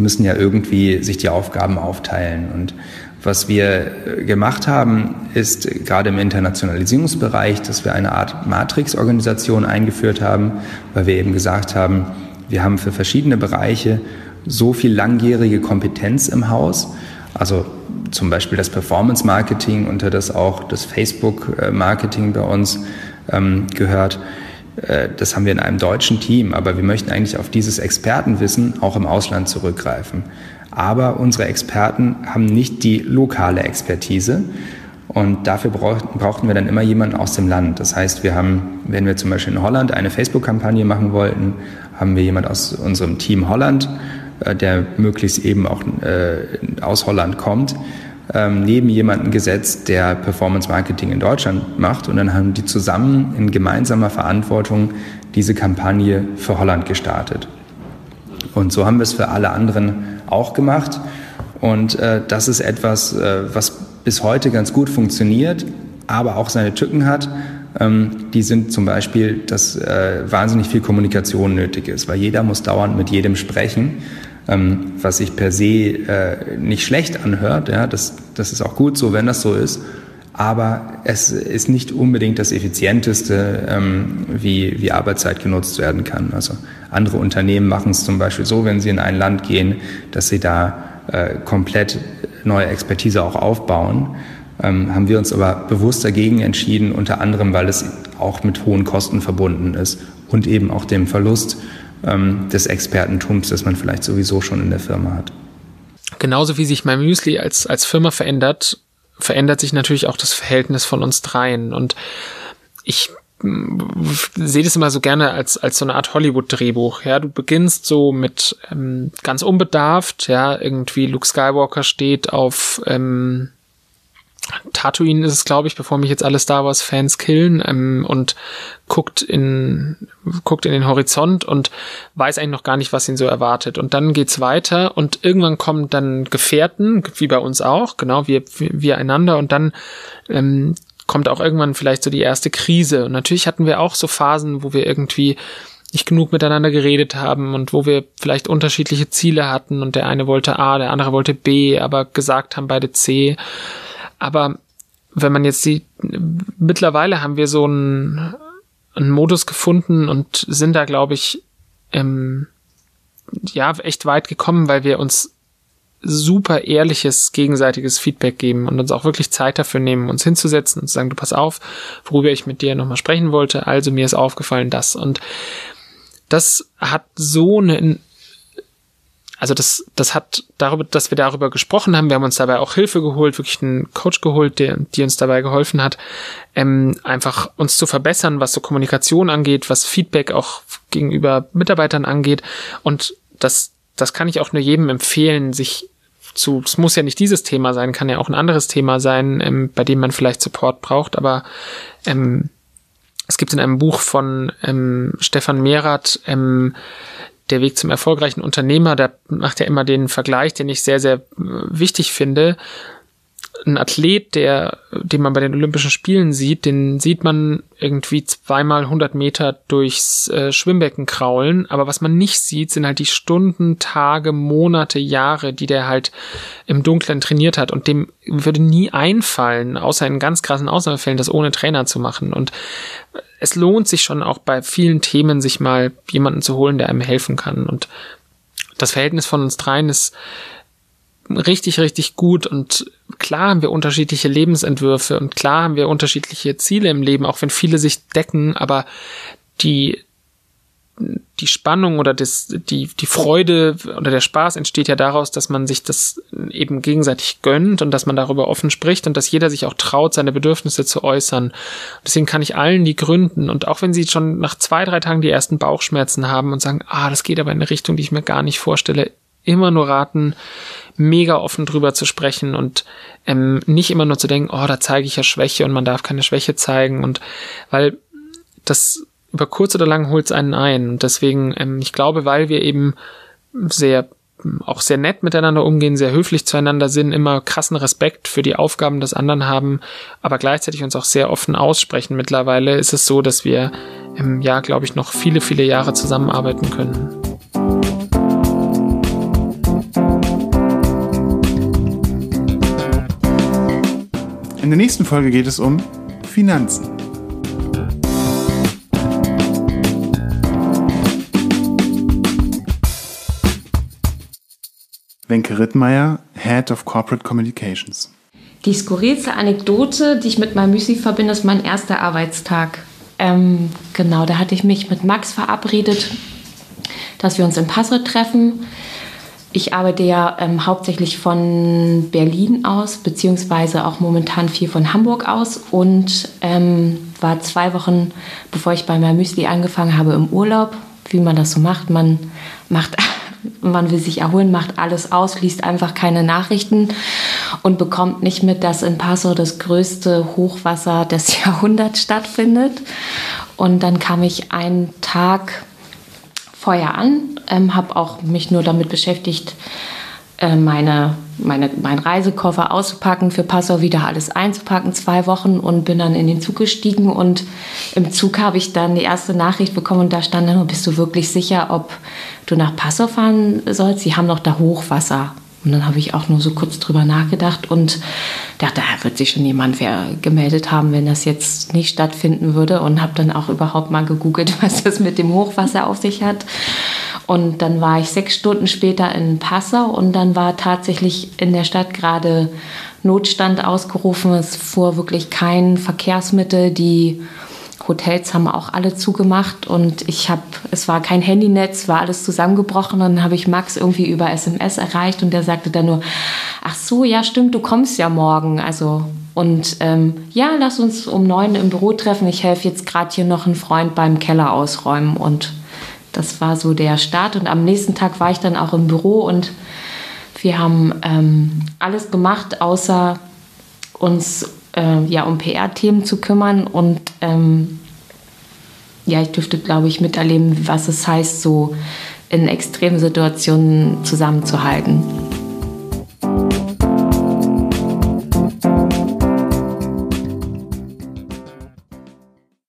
müssen ja irgendwie sich die Aufgaben aufteilen. Und was wir äh, gemacht haben, ist gerade im Internationalisierungsbereich, dass wir eine Art Matrix-Organisation eingeführt haben, weil wir eben gesagt haben, wir haben für verschiedene Bereiche so viel langjährige Kompetenz im Haus, also zum Beispiel das Performance Marketing, unter das auch das Facebook Marketing bei uns ähm, gehört. Äh, das haben wir in einem deutschen Team, aber wir möchten eigentlich auf dieses Expertenwissen auch im Ausland zurückgreifen. Aber unsere Experten haben nicht die lokale Expertise. Und dafür brauchten wir dann immer jemanden aus dem Land. Das heißt, wir haben, wenn wir zum Beispiel in Holland eine Facebook-Kampagne machen wollten, haben wir jemanden aus unserem Team Holland, äh, der möglichst eben auch äh, aus Holland kommt, ähm, neben jemanden gesetzt, der Performance Marketing in Deutschland macht. Und dann haben die zusammen in gemeinsamer Verantwortung diese Kampagne für Holland gestartet. Und so haben wir es für alle anderen auch gemacht. Und äh, das ist etwas, äh, was bis heute ganz gut funktioniert, aber auch seine Tücken hat. Ähm, die sind zum Beispiel, dass äh, wahnsinnig viel Kommunikation nötig ist, weil jeder muss dauernd mit jedem sprechen, ähm, was sich per se äh, nicht schlecht anhört. Ja, das, das ist auch gut so, wenn das so ist. Aber es ist nicht unbedingt das Effizienteste, ähm, wie, wie Arbeitszeit genutzt werden kann. Also andere Unternehmen machen es zum Beispiel so, wenn sie in ein Land gehen, dass sie da äh, komplett neue Expertise auch aufbauen. Ähm, haben wir uns aber bewusst dagegen entschieden, unter anderem, weil es auch mit hohen Kosten verbunden ist und eben auch dem Verlust ähm, des Expertentums, das man vielleicht sowieso schon in der Firma hat. Genauso wie sich mein Müsli als, als Firma verändert, verändert sich natürlich auch das Verhältnis von uns dreien. Und ich sehe das immer so gerne als, als so eine Art Hollywood-Drehbuch. Ja, du beginnst so mit ähm, ganz unbedarft, ja, irgendwie Luke Skywalker steht auf ähm, Tatooine ist es, glaube ich, bevor mich jetzt alle Star Wars Fans killen ähm, und guckt in guckt in den Horizont und weiß eigentlich noch gar nicht, was ihn so erwartet. Und dann geht's weiter und irgendwann kommen dann Gefährten, wie bei uns auch, genau wir wir einander und dann ähm, kommt auch irgendwann vielleicht so die erste Krise. Und natürlich hatten wir auch so Phasen, wo wir irgendwie nicht genug miteinander geredet haben und wo wir vielleicht unterschiedliche Ziele hatten und der eine wollte A, der andere wollte B, aber gesagt haben beide C. Aber wenn man jetzt sieht, mittlerweile haben wir so einen, einen Modus gefunden und sind da, glaube ich, ähm, ja, echt weit gekommen, weil wir uns super ehrliches gegenseitiges Feedback geben und uns auch wirklich Zeit dafür nehmen, uns hinzusetzen und zu sagen, du pass auf, worüber ich mit dir nochmal sprechen wollte, also mir ist aufgefallen das. Und das hat so eine, also das, das hat darüber, dass wir darüber gesprochen haben, wir haben uns dabei auch Hilfe geholt, wirklich einen Coach geholt, der, die uns dabei geholfen hat, ähm, einfach uns zu verbessern, was so Kommunikation angeht, was Feedback auch gegenüber Mitarbeitern angeht. Und das das kann ich auch nur jedem empfehlen, sich zu, es muss ja nicht dieses Thema sein, kann ja auch ein anderes Thema sein, ähm, bei dem man vielleicht Support braucht, aber ähm, es gibt in einem Buch von ähm, Stefan Mehrath, ähm, der Weg zum erfolgreichen Unternehmer, da macht er immer den Vergleich, den ich sehr, sehr äh, wichtig finde ein Athlet, der, den man bei den Olympischen Spielen sieht, den sieht man irgendwie zweimal 100 Meter durchs äh, Schwimmbecken kraulen. Aber was man nicht sieht, sind halt die Stunden, Tage, Monate, Jahre, die der halt im Dunkeln trainiert hat. Und dem würde nie einfallen, außer in ganz krassen Ausnahmefällen, das ohne Trainer zu machen. Und es lohnt sich schon auch bei vielen Themen, sich mal jemanden zu holen, der einem helfen kann. Und das Verhältnis von uns dreien ist richtig, richtig gut. Und klar haben wir unterschiedliche Lebensentwürfe und klar haben wir unterschiedliche Ziele im Leben, auch wenn viele sich decken, aber die, die Spannung oder das, die, die Freude oder der Spaß entsteht ja daraus, dass man sich das eben gegenseitig gönnt und dass man darüber offen spricht und dass jeder sich auch traut, seine Bedürfnisse zu äußern. Deswegen kann ich allen die gründen. Und auch wenn sie schon nach zwei, drei Tagen die ersten Bauchschmerzen haben und sagen, ah, das geht aber in eine Richtung, die ich mir gar nicht vorstelle, immer nur raten, mega offen drüber zu sprechen und ähm, nicht immer nur zu denken, oh, da zeige ich ja Schwäche und man darf keine Schwäche zeigen und weil das über kurz oder lang holt es einen ein. Und deswegen, ähm, ich glaube, weil wir eben sehr auch sehr nett miteinander umgehen, sehr höflich zueinander sind, immer krassen Respekt für die Aufgaben des anderen haben, aber gleichzeitig uns auch sehr offen aussprechen. Mittlerweile ist es so, dass wir im Jahr, glaube ich, noch viele, viele Jahre zusammenarbeiten können. In der nächsten Folge geht es um Finanzen. Wenke Rittmeier, Head of Corporate Communications. Die skurrilste Anekdote, die ich mit meinem Müsli verbinde, ist mein erster Arbeitstag. Ähm, genau, da hatte ich mich mit Max verabredet, dass wir uns in Passau treffen. Ich arbeite ja ähm, hauptsächlich von Berlin aus, beziehungsweise auch momentan viel von Hamburg aus und ähm, war zwei Wochen, bevor ich bei meinem Müsli angefangen habe, im Urlaub, wie man das so macht. Man macht man will sich erholen, macht alles aus, liest einfach keine Nachrichten und bekommt nicht mit, dass in Passau das größte Hochwasser des Jahrhunderts stattfindet. Und dann kam ich einen Tag vorher an, ähm, habe auch mich nur damit beschäftigt, äh, meine, meine, meinen Reisekoffer auszupacken, für Passau wieder alles einzupacken, zwei Wochen und bin dann in den Zug gestiegen und im Zug habe ich dann die erste Nachricht bekommen und da stand dann, bist du wirklich sicher, ob du nach Passau fahren sollst? Sie haben noch da Hochwasser. Und dann habe ich auch nur so kurz drüber nachgedacht und dachte, da wird sich schon jemand gemeldet haben, wenn das jetzt nicht stattfinden würde. Und habe dann auch überhaupt mal gegoogelt, was das mit dem Hochwasser auf sich hat. Und dann war ich sechs Stunden später in Passau und dann war tatsächlich in der Stadt gerade Notstand ausgerufen. Es fuhr wirklich kein Verkehrsmittel. Die Hotels haben auch alle zugemacht und ich habe, es war kein Handynetz, war alles zusammengebrochen. Und dann habe ich Max irgendwie über SMS erreicht und der sagte dann nur, ach so, ja stimmt, du kommst ja morgen. Also und ähm, ja, lass uns um neun im Büro treffen. Ich helfe jetzt gerade hier noch einen Freund beim Keller ausräumen und das war so der Start. Und am nächsten Tag war ich dann auch im Büro und wir haben ähm, alles gemacht, außer uns äh, ja, um PR-Themen zu kümmern. Und ähm, ja, ich dürfte, glaube ich, miterleben, was es heißt, so in extremen Situationen zusammenzuhalten.